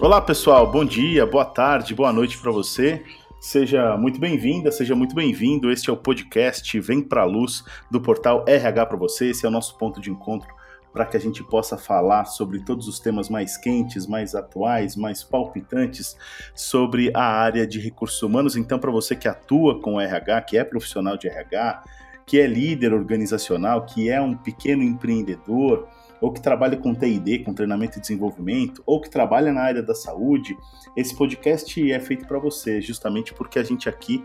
Olá, pessoal. Bom dia, boa tarde, boa noite para você. Seja muito bem-vinda, seja muito bem-vindo. Este é o podcast Vem Pra Luz do portal RH para você. Esse é o nosso ponto de encontro para que a gente possa falar sobre todos os temas mais quentes, mais atuais, mais palpitantes sobre a área de recursos humanos. Então, para você que atua com RH, que é profissional de RH, que é líder organizacional, que é um pequeno empreendedor, ou que trabalha com TID, com treinamento e desenvolvimento, ou que trabalha na área da saúde, esse podcast é feito para você, justamente porque a gente aqui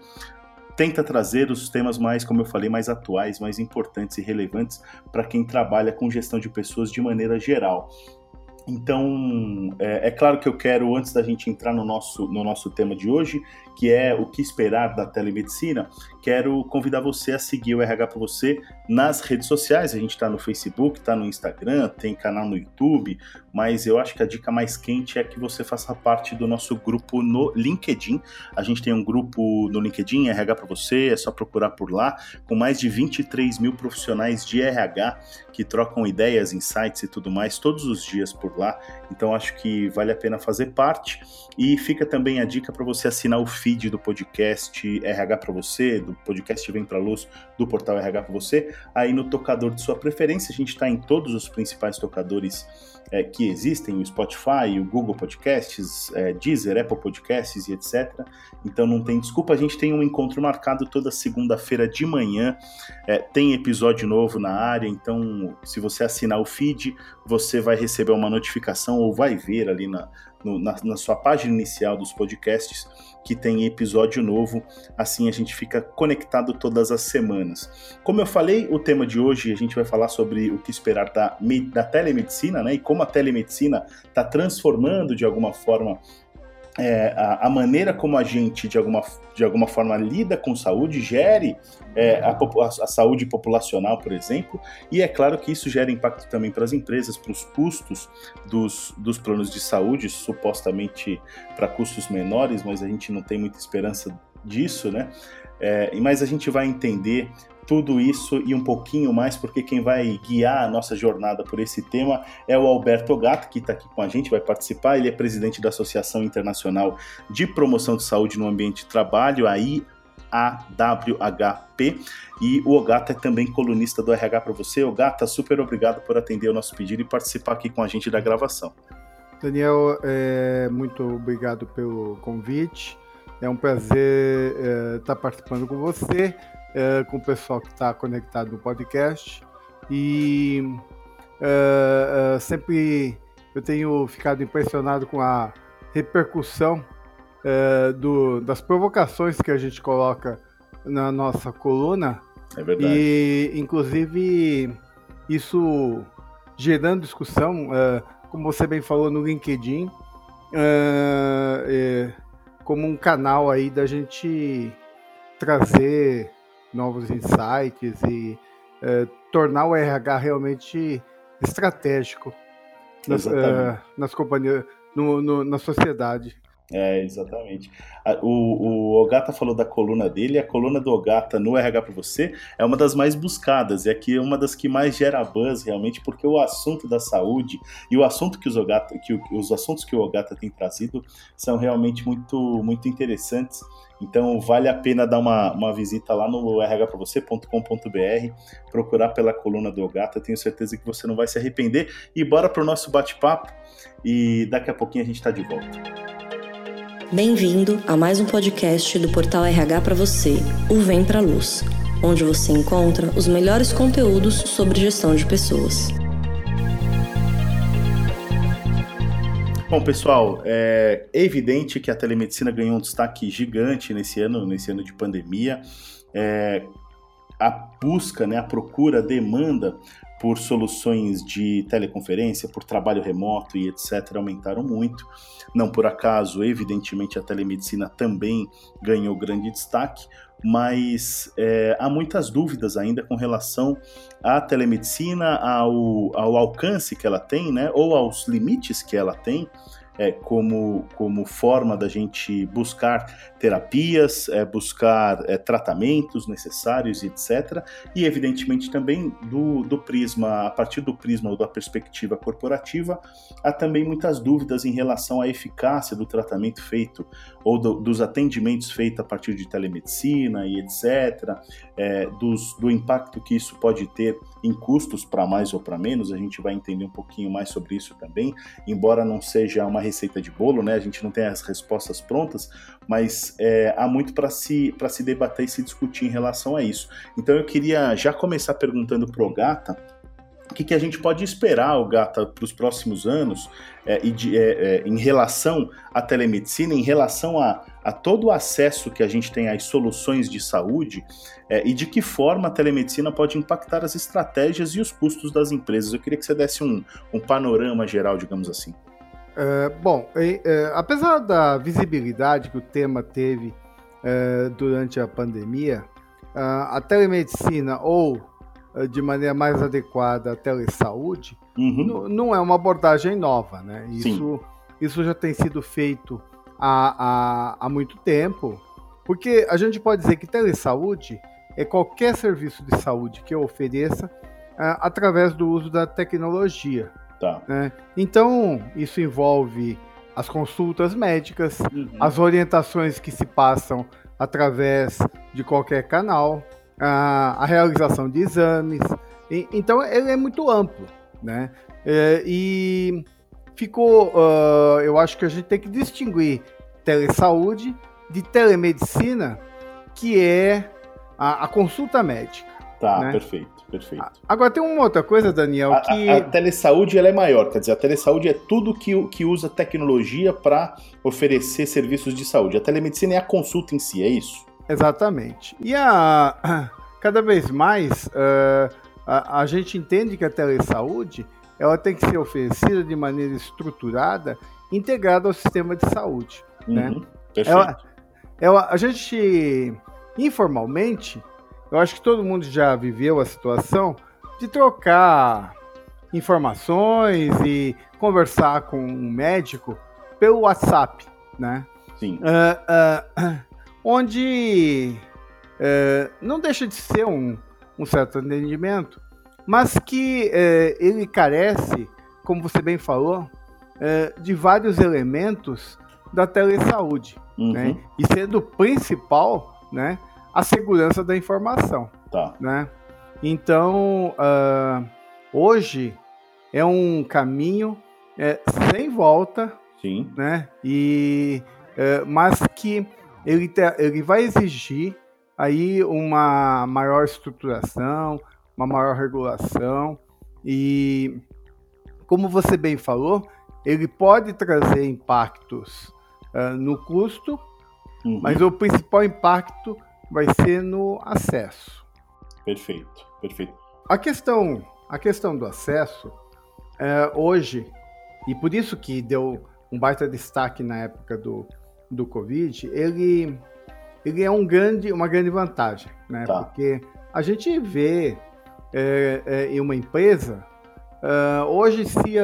tenta trazer os temas mais, como eu falei, mais atuais, mais importantes e relevantes para quem trabalha com gestão de pessoas de maneira geral. Então, é, é, claro que eu quero, antes da gente entrar no nosso, no nosso tema de hoje, que é o que esperar da telemedicina, quero convidar você a seguir o RH para você nas redes sociais. A gente está no Facebook, está no Instagram, tem canal no YouTube, mas eu acho que a dica mais quente é que você faça parte do nosso grupo no LinkedIn. A gente tem um grupo no LinkedIn, RH para você, é só procurar por lá, com mais de 23 mil profissionais de RH que trocam ideias, insights e tudo mais todos os dias por lá. Então acho que vale a pena fazer parte. E fica também a dica para você assinar o feed do podcast RH para você, do podcast Vem para Luz do portal RH para você, aí no tocador de sua preferência. A gente está em todos os principais tocadores é, que existem, o Spotify, o Google Podcasts, é, Deezer, Apple Podcasts e etc. Então não tem desculpa, a gente tem um encontro marcado toda segunda-feira de manhã, é, tem episódio novo na área, então se você assinar o feed, você vai receber uma notificação ou vai ver ali na, no, na, na sua página inicial dos podcasts que tem episódio novo, assim a gente fica conectado todas as semanas. Como eu falei, o tema de hoje a gente vai falar sobre o que esperar da, da telemedicina, né? E como a telemedicina está transformando de alguma forma é, a, a, maneira como a gente, de alguma, de alguma forma, lida com saúde, gere é, a, a, saúde populacional, por exemplo, e é claro que isso gera impacto também para as empresas, para os custos dos, dos planos de saúde, supostamente para custos menores, mas a gente não tem muita esperança disso, né? É, mas a gente vai entender tudo isso e um pouquinho mais, porque quem vai guiar a nossa jornada por esse tema é o Alberto Gato, que está aqui com a gente, vai participar. Ele é presidente da Associação Internacional de Promoção de Saúde no Ambiente de Trabalho, a IAWHP, e o Ogata é também colunista do RH para você. Ogata, super obrigado por atender o nosso pedido e participar aqui com a gente da gravação. Daniel, é, muito obrigado pelo convite. É um prazer é, estar participando com você é, com o pessoal que está conectado no podcast. E é, é, sempre eu tenho ficado impressionado com a repercussão do, das provocações que a gente coloca na nossa coluna. É verdade. E, inclusive, isso gerando discussão, como você bem falou no LinkedIn, é, como um canal aí da gente trazer novos insights e é, tornar o RH realmente estratégico nas, é, nas companhias, no, no, na sociedade. É, exatamente. O, o Ogata falou da coluna dele, a coluna do Ogata no RH para você é uma das mais buscadas, e aqui é uma das que mais gera buzz realmente, porque o assunto da saúde e o assunto que os, Ogata, que os assuntos que o Ogata tem trazido são realmente muito, muito interessantes. Então vale a pena dar uma, uma visita lá no rhpravocê.com.br, procurar pela coluna do Ogata, tenho certeza que você não vai se arrepender. E bora para o nosso bate-papo e daqui a pouquinho a gente está de volta. Bem-vindo a mais um podcast do Portal RH para você, o Vem Pra Luz, onde você encontra os melhores conteúdos sobre gestão de pessoas. Bom, pessoal, é evidente que a telemedicina ganhou um destaque gigante nesse ano, nesse ano de pandemia. É, a busca, né, a procura, a demanda por soluções de teleconferência, por trabalho remoto e etc., aumentaram muito. Não por acaso, evidentemente, a telemedicina também ganhou grande destaque, mas é, há muitas dúvidas ainda com relação à telemedicina, ao, ao alcance que ela tem, né, ou aos limites que ela tem. É, como, como forma da gente buscar terapias, é, buscar é, tratamentos necessários, etc. E, evidentemente, também do, do prisma, a partir do prisma ou da perspectiva corporativa, há também muitas dúvidas em relação à eficácia do tratamento feito ou do, dos atendimentos feitos a partir de telemedicina e etc., é, dos, do impacto que isso pode ter em custos para mais ou para menos, a gente vai entender um pouquinho mais sobre isso também, embora não seja uma receita de bolo, né? A gente não tem as respostas prontas, mas é, há muito para se, se debater e se discutir em relação a isso. Então eu queria já começar perguntando para o Gata o que, que, a gente pode esperar, o Gata, para os próximos anos é, e de, é, é, em relação à telemedicina, em relação a, a, todo o acesso que a gente tem às soluções de saúde é, e de que forma a telemedicina pode impactar as estratégias e os custos das empresas. Eu queria que você desse um, um panorama geral, digamos assim. É, bom, é, apesar da visibilidade que o tema teve durante a pandemia, a telemedicina ou eh, de maneira mais adequada a telesaúde, uhum. não é uma abordagem nova, né? Isso, isso já tem sido feito há, há, há muito tempo, porque a gente pode dizer que telesaúde é qualquer serviço de saúde que eu ofereça através do uso da tecnologia. Tá. Né? Então, isso envolve as consultas médicas, uhum. as orientações que se passam através de qualquer canal, a, a realização de exames. E, então ele é muito amplo, né? É, e ficou, uh, eu acho que a gente tem que distinguir telesaúde de telemedicina, que é a, a consulta médica. Tá, né? perfeito, perfeito. Agora tem uma outra coisa, Daniel, que... A, a, telesaúde ela é maior, quer dizer, a telesaúde é tudo que, que usa tecnologia para oferecer serviços de saúde. A telemedicina é a consulta em si, é isso? Exatamente. E a, cada vez mais uh, a, a, gente entende que a telesaúde ela tem que ser oferecida de maneira estruturada, integrada ao sistema de saúde. Né? Uhum, né? Ela, ela, a gente, informalmente, eu acho que todo mundo já viveu a situação de trocar informações e conversar com um médico pelo WhatsApp, né? Sim. Uh, uh, onde é, não deixa de ser um, um certo atendimento, mas que é, ele carece, como você bem falou, é, de vários elementos da telesaúde, uhum. né? e sendo o principal né, a segurança da informação. Tá. Né? Então, uh, hoje é um caminho é, sem volta, Sim. Né? E, é, mas que ele, te, ele vai exigir aí uma maior estruturação, uma maior regulação e, como você bem falou, ele pode trazer impactos uh, no custo, uhum. mas o principal impacto vai ser no acesso. Perfeito, perfeito. A questão, a questão do acesso, uh, hoje, e por isso que deu um baita destaque na época do, do Covid, ele, ele é um grande, uma grande vantagem, né? Tá. Porque a gente vê é, é, em uma empresa, uh, hoje se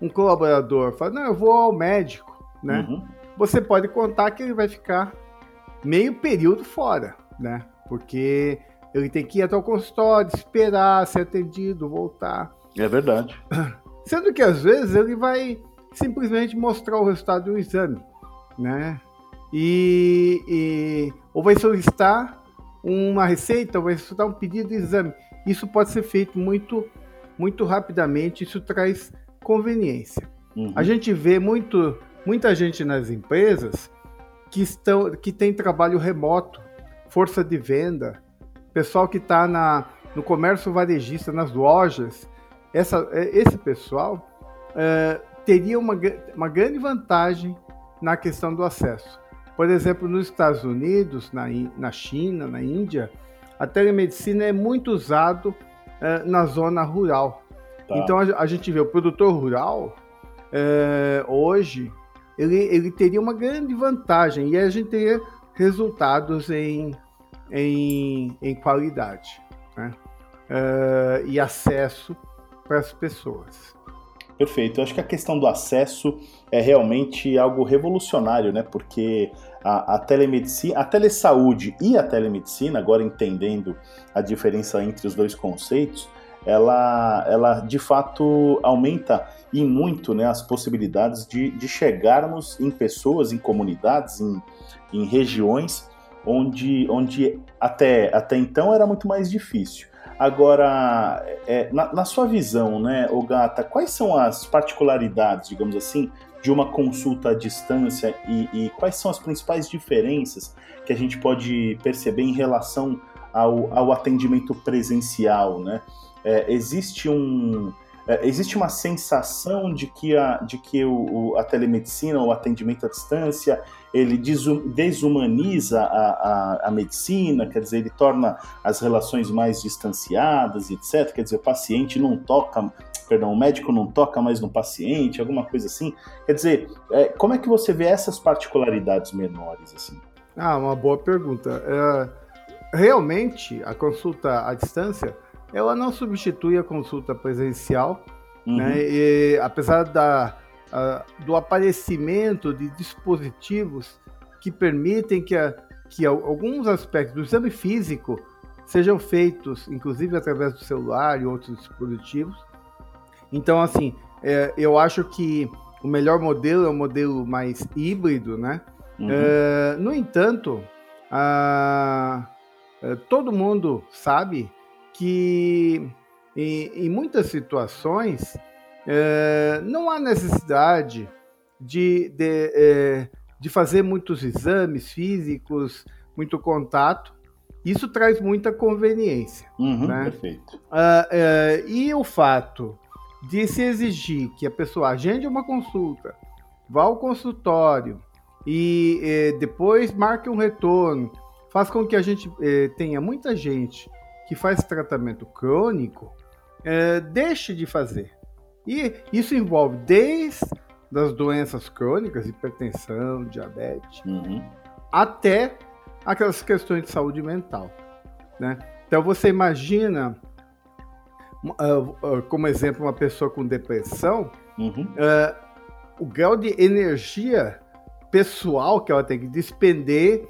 um colaborador fala, não, eu vou ao médico, né? Uhum. Você pode contar que ele vai ficar meio período fora, né? Porque ele tem que ir até o consultório, esperar ser atendido, voltar. É verdade. Sendo que às vezes ele vai simplesmente mostrar o resultado do exame, né? e, e ou vai solicitar uma receita, ou vai solicitar um pedido de exame. Isso pode ser feito muito, muito rapidamente, isso traz conveniência. Uhum. A gente vê muito, muita gente nas empresas que, estão, que tem trabalho remoto, força de venda, pessoal que está no comércio varejista, nas lojas. Essa, esse pessoal é, teria uma, uma grande vantagem na questão do acesso. Por exemplo, nos Estados Unidos, na, na China, na Índia, a telemedicina é muito usado é, na zona rural. Tá. Então a, a, gente vê o produtor rural é, hoje ele, ele teria uma grande vantagem e a gente teria resultados em, em, em qualidade né? é, e acesso para as pessoas. Perfeito. Eu acho que a questão do acesso é realmente algo revolucionário, né? Porque a, a telemedicina, a telesaúde e a telemedicina, agora entendendo a diferença entre os dois conceitos, ela, ela de fato aumenta e muito né, as possibilidades de, de chegarmos em pessoas, em comunidades, em, em regiões onde, onde até, até então era muito mais difícil. Agora, é, na, na, sua visão, né, Ogata, quais são as particularidades, digamos assim, de uma consulta à distância e, e, quais são as principais diferenças que a gente pode perceber em relação ao, ao atendimento presencial, né? É, existe um é, existe uma sensação de que a, de que o, o a telemedicina, o atendimento à distância, ele desumaniza a, a, a, medicina, quer dizer, ele torna as relações mais distanciadas, etc. Quer dizer, o paciente não toca, perdão, o médico não toca mais no paciente, alguma coisa assim. Quer dizer, é, como é que você vê essas particularidades menores assim? Ah, uma boa pergunta. É, realmente, a consulta à distância ela não substitui a consulta presencial, uhum. né? E, apesar da, a, do aparecimento de dispositivos que permitem que, a, que alguns aspectos do exame físico sejam feitos, inclusive através do celular e outros dispositivos. Então, assim, é, eu acho que o melhor modelo é o modelo mais híbrido, né? Uhum. É, no entanto, a, é, todo mundo sabe que em, em muitas situações é, não há necessidade de, de, é, de fazer muitos exames físicos, muito contato. Isso traz muita conveniência. Uhum, né? Perfeito. Ah, é, e o fato de se exigir que a pessoa agende uma consulta, vá ao consultório e é, depois marque um retorno, faz com que a gente é, tenha muita gente que faz tratamento crônico é, deixe de fazer. E isso envolve desde das doenças crônicas, hipertensão, diabetes, uhum. até aquelas questões de saúde mental. Né? Então você imagina, uh, uh, como exemplo, uma pessoa com depressão, uhum. uh, o grau de energia pessoal que ela tem que despender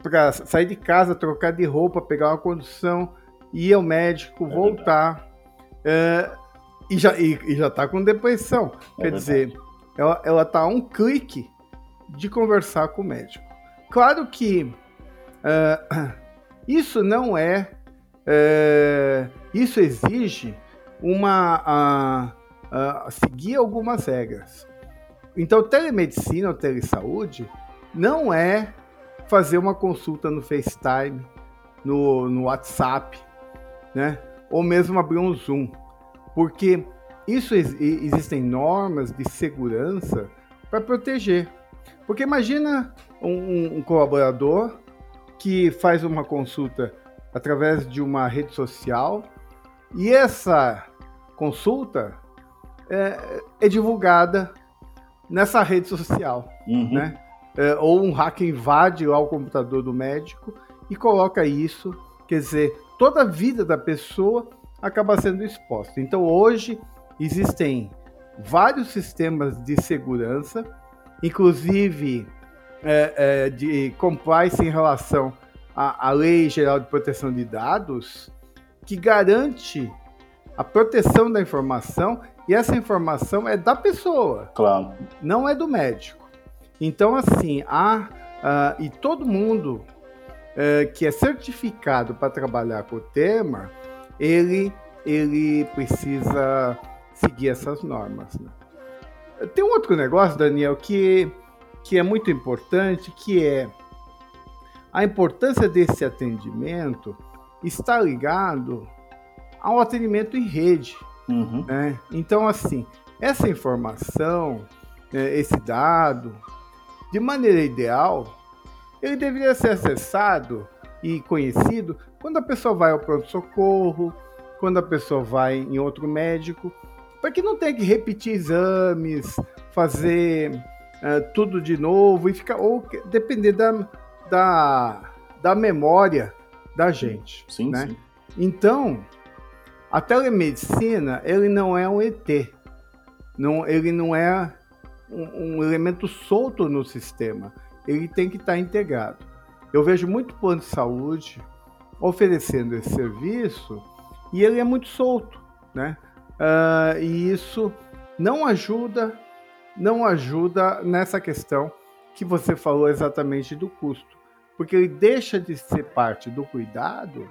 para sair de casa, trocar de roupa, pegar uma condução, ir ao médico, é voltar. É, e já, e, e, já tá com depressão. É Quer verdade. dizer, ela, ela tá a um clique de conversar com o médico. Claro que uh, isso não é, uh, isso exige uma seguir algumas regras. Então, telemedicina ou telesaúde não é fazer uma consulta no FaceTime, no, no WhatsApp, né? Ou mesmo abrir um Zoom, porque isso existem normas de segurança para proteger. Porque imagina um, um, colaborador que faz uma consulta através de uma rede social e essa consulta é, é divulgada nessa rede social, uhum. né? É, ou um hacker invade lá o computador do médico e coloca isso, quer dizer, toda a vida da pessoa acaba sendo exposta. Então hoje existem vários sistemas de segurança, inclusive é, é, de compliance em relação à, à Lei Geral de Proteção de Dados, que garante a proteção da informação e essa informação é da pessoa, claro. não é do médico. Então assim, há uh, e todo mundo é, que é certificado para trabalhar com o tema, ele, ele precisa seguir essas normas. Né? Tem um outro negócio, Daniel, que, que é muito importante, que é a importância desse atendimento está ligado ao atendimento em rede. Uhum. Né? Então, assim, essa informação, né, esse dado, de maneira ideal, ele deveria ser acessado e conhecido quando a pessoa vai ao pronto-socorro, quando a pessoa vai em outro médico, para que não tenha que repetir exames, fazer uh, tudo de novo e ficar ou depender da, da, da memória da gente. Sim, né? sim. Então, a telemedicina ele não é um ET. Não, ele não é um, um elemento solto no sistema. Ele tem que estar integrado. Eu vejo muito plano de saúde oferecendo esse serviço e ele é muito solto, né? Uh, e isso não ajuda, não ajuda nessa questão que você falou exatamente do custo, porque ele deixa de ser parte do cuidado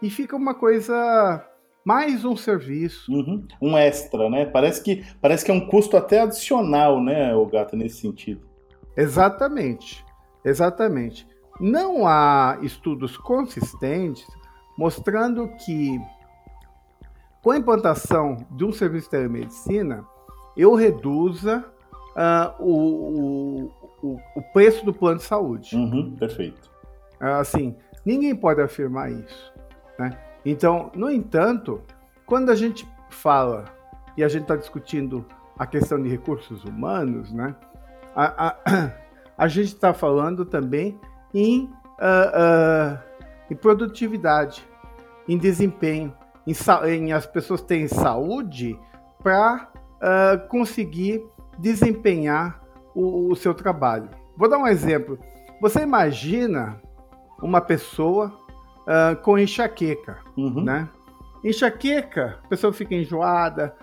e fica uma coisa mais um serviço. Uhum. Um extra, né? Parece que, parece que é um custo até adicional, né, o gato, nesse sentido. Exatamente, exatamente. Não há estudos consistentes mostrando que com a implantação de um serviço de telemedicina, eu reduza uh, o, o, o, preço do plano de saúde. Uhum, perfeito. Uh, assim, ninguém pode afirmar isso. Né? Então, no entanto, quando a gente fala e a gente está discutindo a questão de recursos humanos, né, a, a, a gente está falando também em, uh, uh, em produtividade, em desempenho, em, em, as pessoas terem saúde para uh, conseguir desempenhar o, o seu trabalho. Vou dar um exemplo. Você imagina uma pessoa uh, com enxaqueca, uhum. né? Enxaqueca, a pessoa fica enjoada,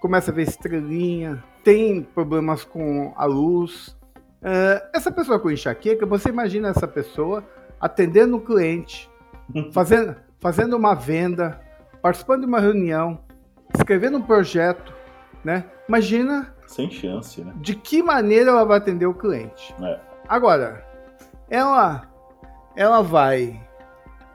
começa a ver estrelinha, tem problemas com a luz. Uh, essa pessoa com enxaqueca, você imagina essa pessoa atendendo um cliente, fazendo, fazendo uma venda, participando de uma reunião, escrevendo um projeto, né? Imagina. Sem chance, né? De que maneira ela vai atender o cliente. É. Agora, ela, ela vai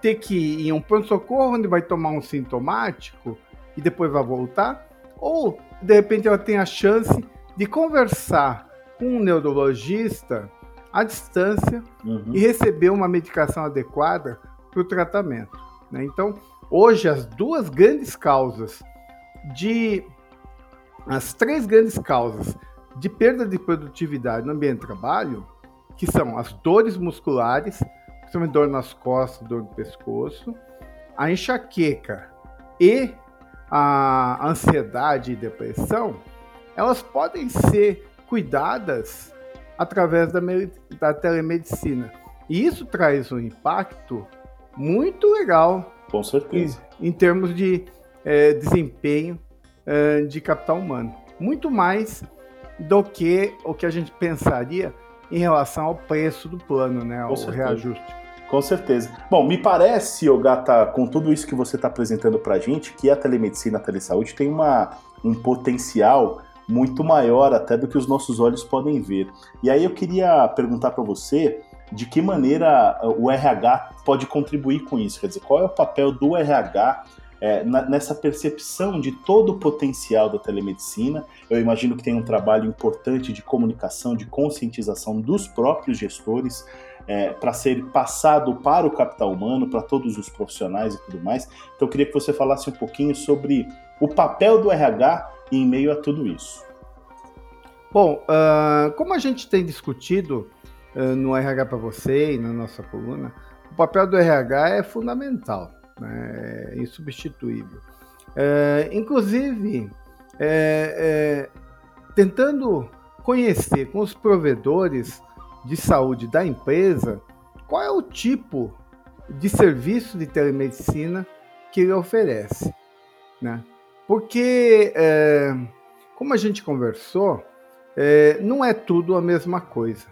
ter que ir em um pronto-socorro onde vai tomar um sintomático e depois vai voltar, ou de repente ela tem a chance de conversar com um neurologista à distância uhum. e receber uma medicação adequada para o tratamento. Né? Então, hoje, as duas grandes causas de. As três grandes causas de perda de produtividade no ambiente de trabalho, que são as dores musculares, principalmente dor nas costas, dor no pescoço, a enxaqueca e a ansiedade e depressão, elas podem ser cuidadas através da, da telemedicina. E isso traz um impacto muito legal. Com certeza. Em, em termos de é, desempenho é, de capital humano. Muito mais do que o que a gente pensaria em relação ao preço do plano, né? Ao reajuste. Com certeza. Bom, me parece, Gata, com tudo isso que você está apresentando para a gente, que a telemedicina, a telesaúde tem uma, um potencial muito maior até do que os nossos olhos podem ver. E aí eu queria perguntar para você de que maneira o RH pode contribuir com isso, quer dizer, qual é o papel do RH é, nessa percepção de todo o potencial da telemedicina. Eu imagino que tem um trabalho importante de comunicação, de conscientização dos próprios gestores é, para ser passado para o capital humano, para todos os profissionais e tudo mais. Então eu queria que você falasse um pouquinho sobre o papel do RH em meio a tudo isso. Bom, uh, como a gente tem discutido uh, no RH para você e na nossa coluna, o papel do RH é fundamental, né? é insubstituível. É, inclusive, é, é, tentando conhecer com os provedores de saúde da empresa, qual é o tipo de serviço de telemedicina que ele oferece, né? Porque, é, como a gente conversou, é, não é tudo a mesma coisa.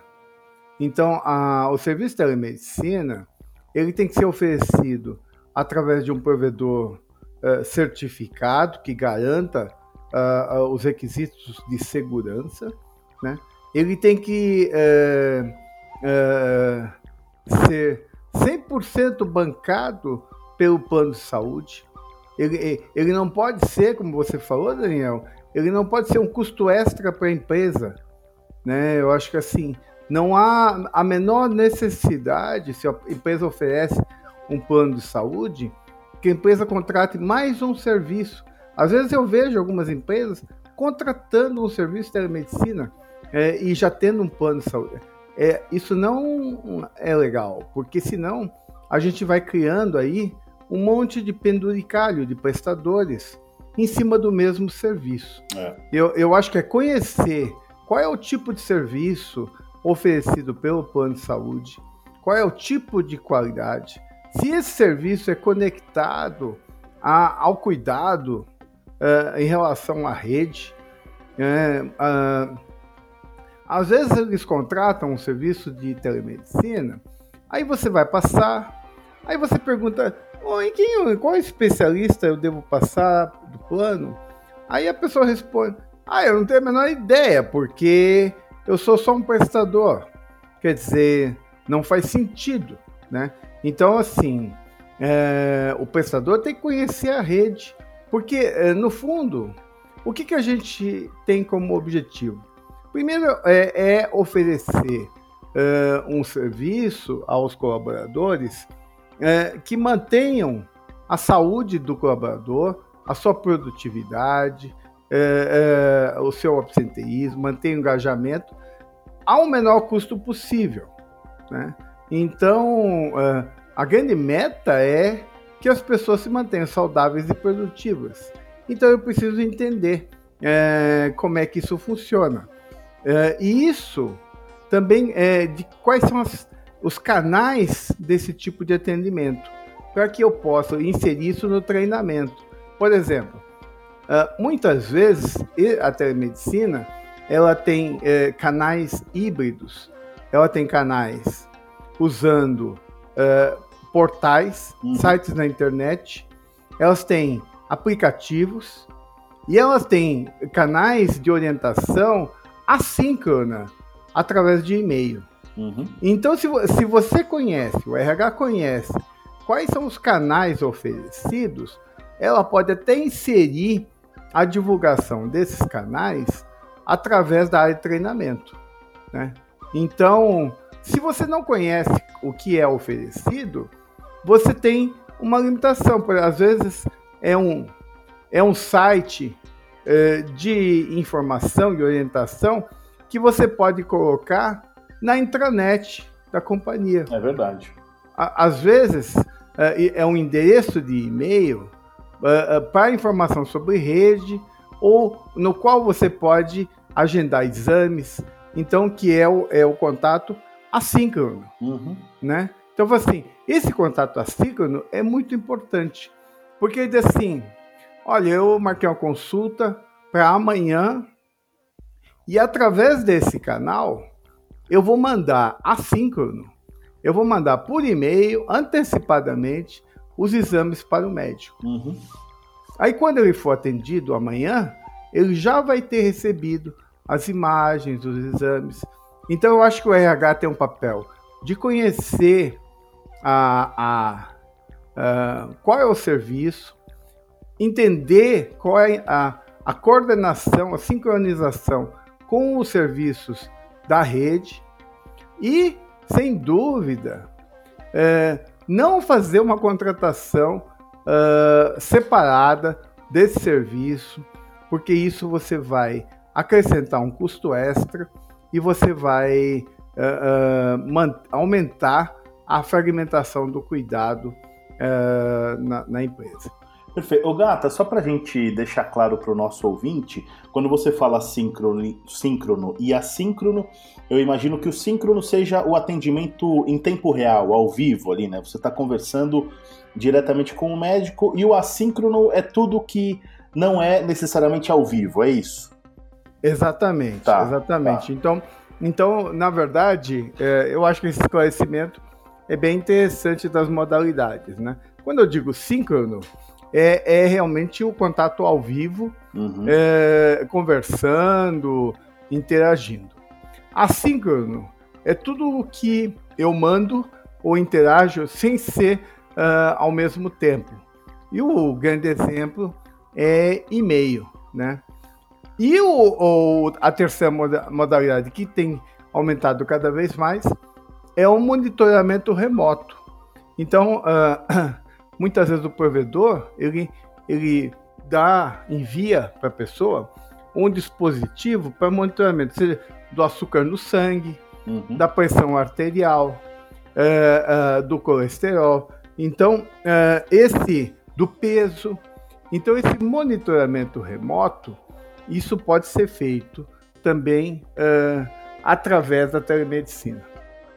Então, a, o serviço de telemedicina ele tem que ser oferecido através de um provedor é, certificado que garanta uh, os requisitos de segurança, né? Ele tem que é, é, ser 100% bancado pelo plano de saúde. Ele, ele não pode ser, como você falou, Daniel, ele não pode ser um custo extra para a empresa. Né? Eu acho que assim, não há a menor necessidade, se a empresa oferece um plano de saúde, que a empresa contrate mais um serviço. Às vezes eu vejo algumas empresas contratando um serviço de telemedicina é, e já tendo um plano de saúde. É, isso não é legal, porque senão a gente vai criando aí um monte de penduricalho de prestadores em cima do mesmo serviço. É. Eu, eu acho que é conhecer qual é o tipo de serviço oferecido pelo plano de saúde, qual é o tipo de qualidade, se esse serviço é conectado a, ao cuidado uh, em relação à rede. Uh, às vezes eles contratam um serviço de telemedicina, aí você vai passar, aí você pergunta, em quem, qual especialista eu devo passar do plano? Aí a pessoa responde, ah, eu não tenho a menor ideia, porque eu sou só um prestador. Quer dizer, não faz sentido, né? Então, assim, é, o prestador tem que conhecer a rede, porque, é, no fundo, o que, que a gente tem como objetivo? Primeiro é, é oferecer é, um serviço aos colaboradores é, que mantenham a saúde do colaborador, a sua produtividade, é, o seu absenteísmo, mantenha o engajamento ao menor custo possível. Né? Então, uh, a grande meta é que as pessoas se mantenham saudáveis e produtivas. Então, eu preciso entender uh, como é que isso funciona. Uh, e isso também é de quais são as, os canais desse tipo de atendimento, para que eu possa inserir isso no treinamento. Por exemplo, muitas vezes a telemedicina ela tem canais híbridos, ela tem canais usando portais, uhum. sites na internet, elas têm aplicativos e elas têm canais de orientação assíncrona através de e-mail. Uhum. Então, se, se você conhece, o RH conhece quais são os canais oferecidos, ela pode até inserir a divulgação desses canais através da área de treinamento. Né? Então, se você não conhece o que é oferecido, você tem uma limitação. Porque às vezes é um, é um site de informação e orientação que você pode colocar na intranet da companhia. É verdade. Às vezes é, é um endereço de e-mail é, para informação sobre rede ou no qual você pode agendar exames. Então, que é o, é o contato assíncrono, uhum. né? Então, assim, esse contato assíncrono é muito importante, porque ele diz assim, olha, eu marquei uma consulta para amanhã e através desse canal eu vou mandar assíncrono, eu vou mandar por e-mail antecipadamente os exames para o médico. Uhum. Aí quando ele for atendido amanhã, ele já vai ter recebido as imagens, os exames, então eu acho que o RH tem um papel de conhecer a, a, a qual é o serviço, entender qual é a, a coordenação, a sincronização com os serviços da rede e, sem dúvida, é, não fazer uma contratação uh, separada desse serviço, porque isso você vai acrescentar um custo extra e você vai uh, uh, aumentar a fragmentação do cuidado na, na, empresa. Perfeito. Ô Gata, só para a gente deixar claro para o nosso ouvinte, quando você fala síncrono, síncrono e assíncrono, eu imagino que o síncrono seja o atendimento em tempo real, ao vivo ali, né? Você está conversando diretamente com o médico e o assíncrono é tudo que não é necessariamente ao vivo, é isso? Exatamente, tá, exatamente. Tá. Então, então, na verdade, é, eu acho que esse esclarecimento é bem interessante das modalidades, né? Quando eu digo síncrono, é, é realmente o contato ao vivo, uhum. é, conversando, interagindo. Assíncrono é tudo o que eu mando ou interajo sem ser uh, ao mesmo tempo. E o grande exemplo é e-mail, né? E o, o, a terceira modalidade que tem aumentado cada vez mais é o monitoramento remoto. Então, uh, muitas vezes o provedor ele, ele dá, envia para a pessoa um dispositivo para monitoramento, seja do açúcar no sangue, uhum. da pressão arterial, uh, uh, do colesterol. Então, esse do peso. Então, esse monitoramento remoto, isso pode ser feito também através da telemedicina.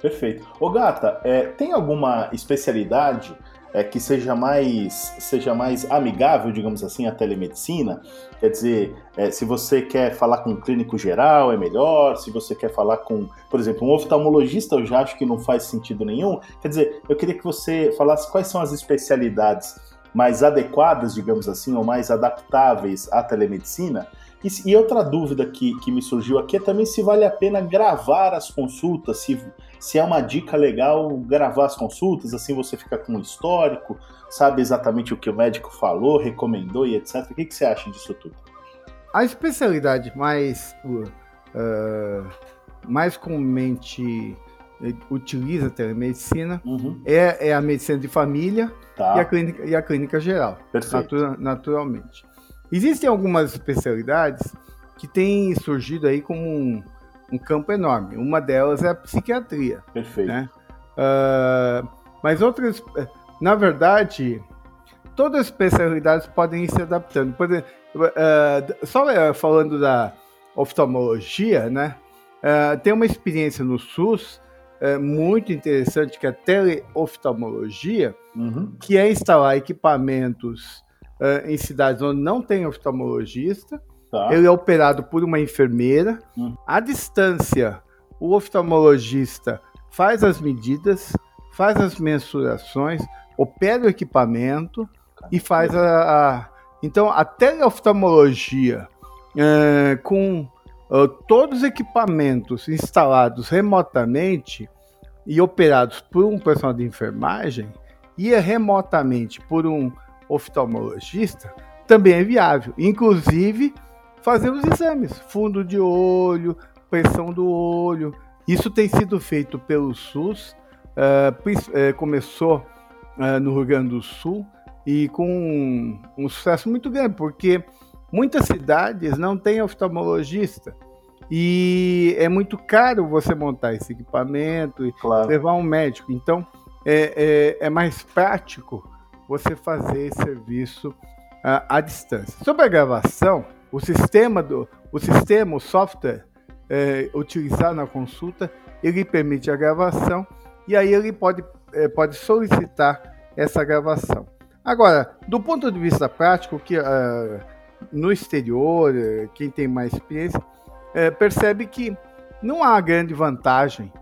Perfeito. Ô Gata, é, tem alguma especialidade é, que seja mais, seja mais amigável, digamos assim, à telemedicina? Quer dizer, é, se você quer falar com um clínico geral, é melhor. Se você quer falar com, por exemplo, um oftalmologista, eu já acho que não faz sentido nenhum. Quer dizer, eu queria que você falasse quais são as especialidades mais adequadas, digamos assim, ou mais adaptáveis à telemedicina. E, e outra dúvida que, que me surgiu aqui é também se vale a pena gravar as consultas, se, se é uma dica legal gravar as consultas, assim você fica com um histórico, sabe exatamente o que o médico falou, recomendou e etc. O que, que você acha disso tudo? A especialidade mais, uh, mais comumente utiliza a telemedicina uhum. é, é a medicina de família tá. e, a clínica, e a clínica geral, natura, naturalmente. Existem algumas especialidades que têm surgido aí como um, um campo enorme. Uma delas é a psiquiatria. Perfeito. Né? Uh, mas outras, na verdade, todas as especialidades podem ir se adaptando. Por exemplo, uh, só uh, falando da oftalmologia, né? tem uma experiência no SUS é, muito interessante, que é a teleoftalmologia, uhum. que é instalar equipamentos uh, em cidades onde não tem oftalmologista. Tá. Ele é operado por uma enfermeira. Uhum. À distância, o oftalmologista faz as medidas, faz as mensurações, opera o equipamento e faz a. a... Então, a teleoftalmologia uh, com uh, todos os equipamentos instalados remotamente e operados por um personal de enfermagem e remotamente por um oftalmologista também é viável. Inclusive, fazer os exames, fundo de olho, pressão do olho. Isso tem sido feito pelo SUS, uh, começou uh, no Rio Grande do Sul e com um, um sucesso muito grande, porque Muitas cidades não têm oftalmologista e é muito caro você montar esse equipamento e claro. levar um médico. Então, é, é, é, mais prático você fazer esse serviço uh, à distância. Sobre a gravação, o sistema, do, o, sistema, o software é, utilizado na consulta, ele permite a gravação e aí ele pode, é, pode solicitar essa gravação. Agora, do ponto de vista prático, que uh, no exterior, eh, quem tem mais experiência, é, percebe que não há grande vantagem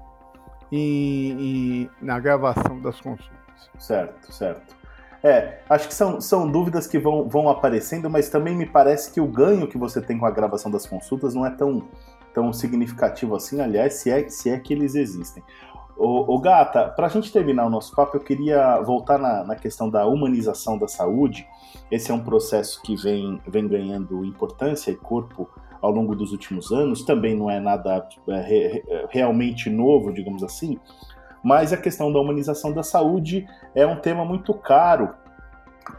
em, em, na gravação das consultas. Certo, certo. É, acho que são, são dúvidas que vão, vão aparecendo, mas também me parece que o ganho que você tem com a gravação das consultas não é tão, tão significativo assim, aliás, se é, se é que eles existem. O, Gata, para a gente terminar o nosso papo, eu queria voltar na, na, questão da humanização da saúde. Esse é um processo que vem, vem ganhando importância e corpo ao longo dos últimos anos. Também não é nada é, re, realmente novo, digamos assim. Mas a questão da humanização da saúde é um tema muito caro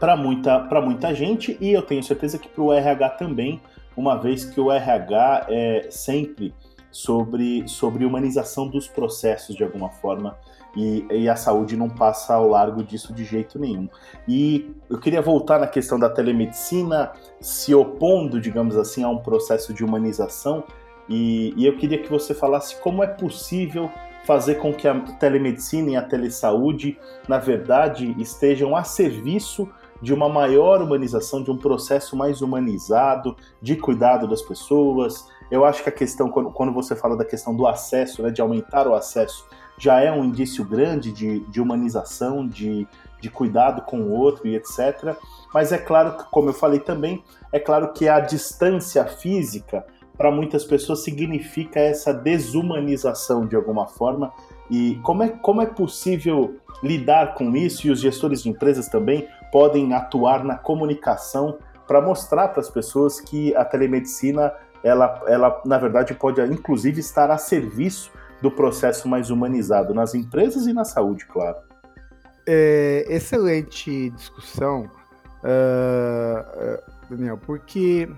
para muita, muita gente e eu tenho certeza que para o RH também, uma vez que o RH é sempre sobre, sobre humanização dos processos de alguma forma e, e, a saúde não passa ao largo disso de jeito nenhum. E eu queria voltar na questão da telemedicina se opondo, digamos assim, a um processo de humanização e, e eu queria que você falasse como é possível fazer com que a telemedicina e a telesaúde, na verdade, estejam a serviço de uma maior humanização, de um processo mais humanizado, de cuidado das pessoas, eu acho que a questão, quando, você fala da questão do acesso, né, de aumentar o acesso, já é um indício grande de, de humanização, de, de cuidado com o outro e etc. Mas é claro que, como eu falei também, é claro que a distância física, para muitas pessoas, significa essa desumanização de alguma forma. E como é, como é possível lidar com isso? E os gestores de empresas também podem atuar na comunicação para mostrar para as pessoas que a telemedicina ela, ela na verdade pode inclusive estar a serviço do processo mais humanizado nas empresas e na saúde, claro. É, excelente discussão, uh, Daniel, porque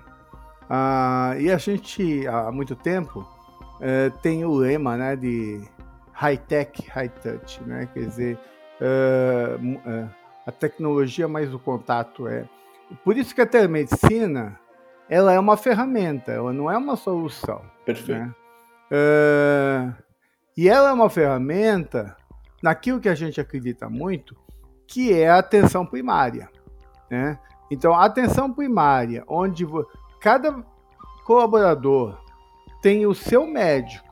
uh, e a gente há muito tempo uh, tem o lema né, de high tech, high touch, né? Quer dizer, a tecnologia mais o contato é por isso que a telemedicina ela é uma ferramenta, ela não é uma solução. Perfeito. Né? Uh, e ela é uma ferramenta naquilo que a gente acredita muito, que é a atenção primária. Né? Então, a atenção primária, onde cada colaborador tem o seu médico,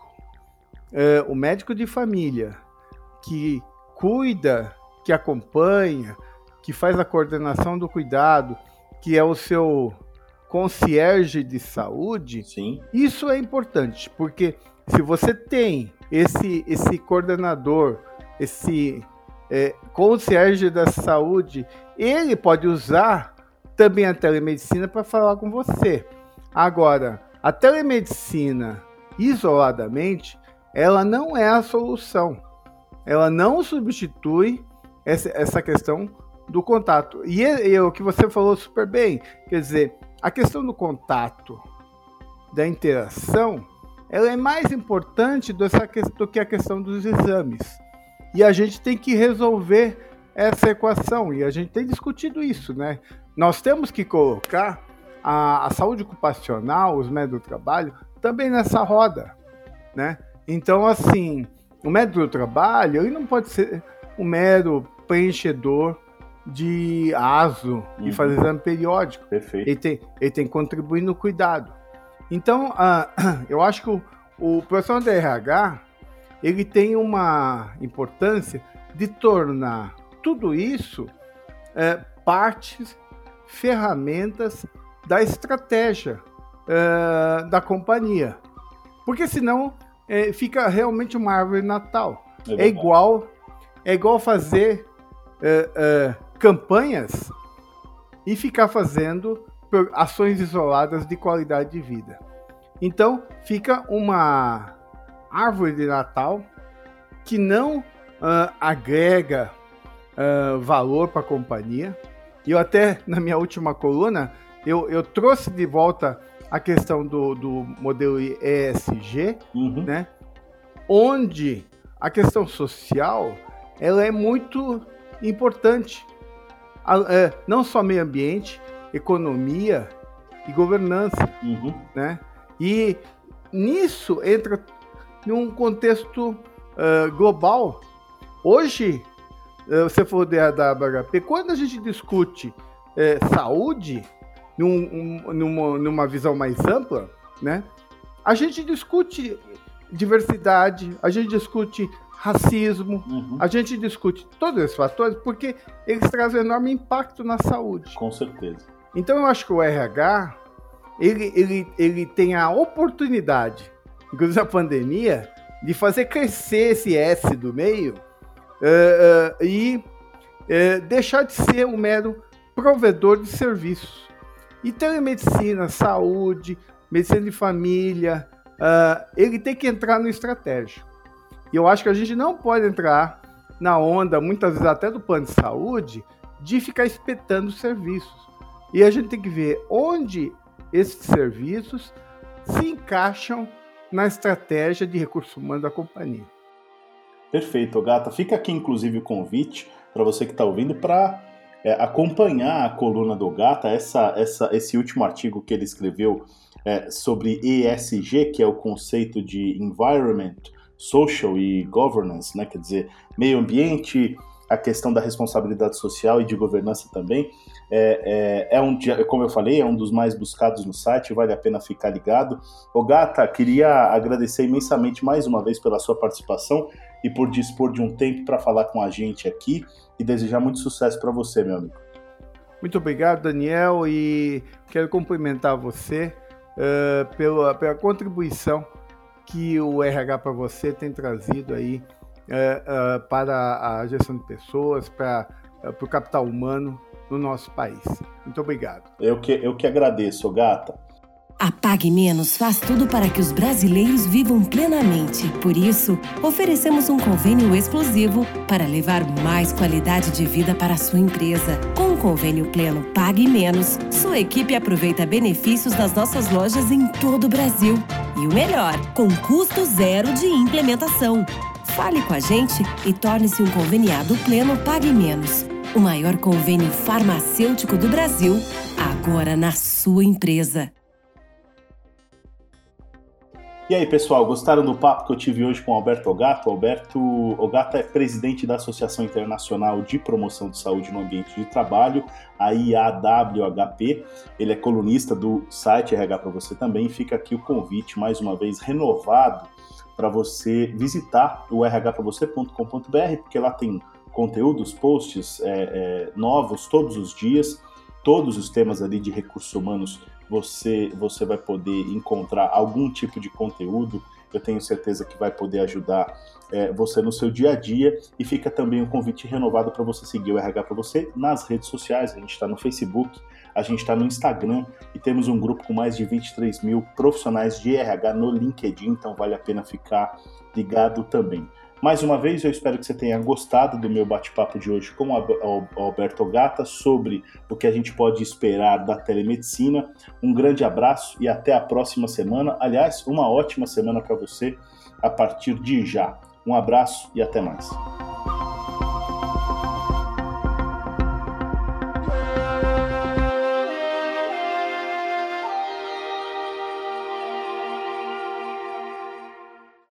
uh, o médico de família, que cuida, que acompanha, que faz a coordenação do cuidado, que é o seu concierge de saúde, Sim. isso é importante, porque se você tem esse, esse coordenador, esse é, concierge da saúde, ele pode usar também a telemedicina para falar com você. Agora, a telemedicina isoladamente, ela não é a solução. Ela não substitui essa, essa questão do contato. E, e o que você falou super bem, quer dizer, a questão do contato, da interação, ela é mais importante do que a questão dos exames. E a gente tem que resolver essa equação, e a gente tem discutido isso, né? Nós temos que colocar a, a saúde ocupacional, os médicos do trabalho, também nessa roda, né? Então, assim, o médico do trabalho, ele não pode ser um mero preenchedor de ASO uhum. e fazer exame periódico. Perfeito. Ele tem, ele tem que contribuir no cuidado. Então, uh, eu acho que o, o profissional da RH ele tem uma importância de tornar tudo isso é, partes, ferramentas da estratégia é, da companhia. Porque senão é, fica realmente uma árvore natal. É, é igual é igual fazer é, é, campanhas e ficar fazendo ações isoladas de qualidade de vida. Então, fica uma árvore de Natal que não uh, agrega uh, valor para a companhia. E eu até, na minha última coluna, eu, eu trouxe de volta a questão do, do modelo ESG, uhum. né? onde a questão social ela é muito importante é, não só meio ambiente, economia e governança, uhum. né? E nisso entra num contexto uh, global. Hoje, você falou da, da HP, quando a gente discute uh, saúde num, um, numa, numa visão mais ampla, né? A gente discute diversidade, a gente discute racismo. Uhum. A gente discute todos esses fatores porque eles trazem enorme impacto na saúde. Com certeza. Então eu acho que o RH ele, ele, ele tem a oportunidade, inclusive a pandemia, de fazer crescer esse S do meio uh, e uh, deixar de ser um mero provedor de serviços. E telemedicina, saúde, medicina de família, ele tem que entrar no estratégico. E eu acho que a gente não pode entrar na onda, muitas vezes até do plano de saúde, de ficar espetando serviços. E a gente tem que ver onde esses serviços se encaixam na estratégia de recursos humanos da companhia. Perfeito, Gata. Fica aqui, inclusive, o convite para você que está ouvindo para é, acompanhar a coluna do Gata, essa, essa, esse último artigo que ele escreveu é, sobre ESG, que é o conceito de Environment, social e governance, né? quer dizer, meio ambiente, a questão da responsabilidade social e de governança também. É, é, é um, como eu falei, é um dos mais buscados no site, vale a pena ficar ligado. O Gata, queria agradecer imensamente mais uma vez pela sua participação e por dispor de um tempo para falar com a gente aqui e desejar muito sucesso para você, meu amigo. Muito obrigado, Daniel, e quero cumprimentar você uh, pela, pela contribuição que o RH para você tem trazido aí é, é, para a gestão de pessoas, para, para o capital humano no nosso país. Muito obrigado. Eu que, eu que agradeço, Gata. A Pague Menos faz tudo para que os brasileiros vivam plenamente. Por isso, oferecemos um convênio exclusivo para levar mais qualidade de vida para a sua empresa. Com o convênio pleno Pague Menos, sua equipe aproveita benefícios das nossas lojas em todo o Brasil. E o melhor, com custo zero de implementação. Fale com a gente e torne-se um conveniado pleno Pague Menos. O maior convênio farmacêutico do Brasil, agora na sua empresa. E aí, pessoal, gostaram do papo que eu tive hoje com o Alberto Ogato? Alberto Ogato é presidente da Associação Internacional de Promoção de Saúde no Ambiente de Trabalho, a IAWHP. Ele é colunista do site RH para você também. Fica aqui o convite, mais uma vez, renovado para você visitar o rhpravocê.com.br, porque lá tem conteúdos, posts é, é, novos todos os dias, todos os temas ali de recursos humanos você, você vai poder encontrar algum tipo de conteúdo. Eu tenho certeza que vai poder ajudar é, você no seu dia a dia. E fica também um convite renovado para você seguir o RH para você nas redes sociais. A gente está no Facebook, a gente está no Instagram e temos um grupo com mais de 23 mil profissionais de RH no LinkedIn, então vale a pena ficar ligado também. Mais uma vez, eu espero que você tenha gostado do meu bate-papo de hoje com o Alberto Gata sobre o que a gente pode esperar da telemedicina. Um grande abraço e até a próxima semana. Aliás, uma ótima semana para você a partir de já. Um abraço e até mais.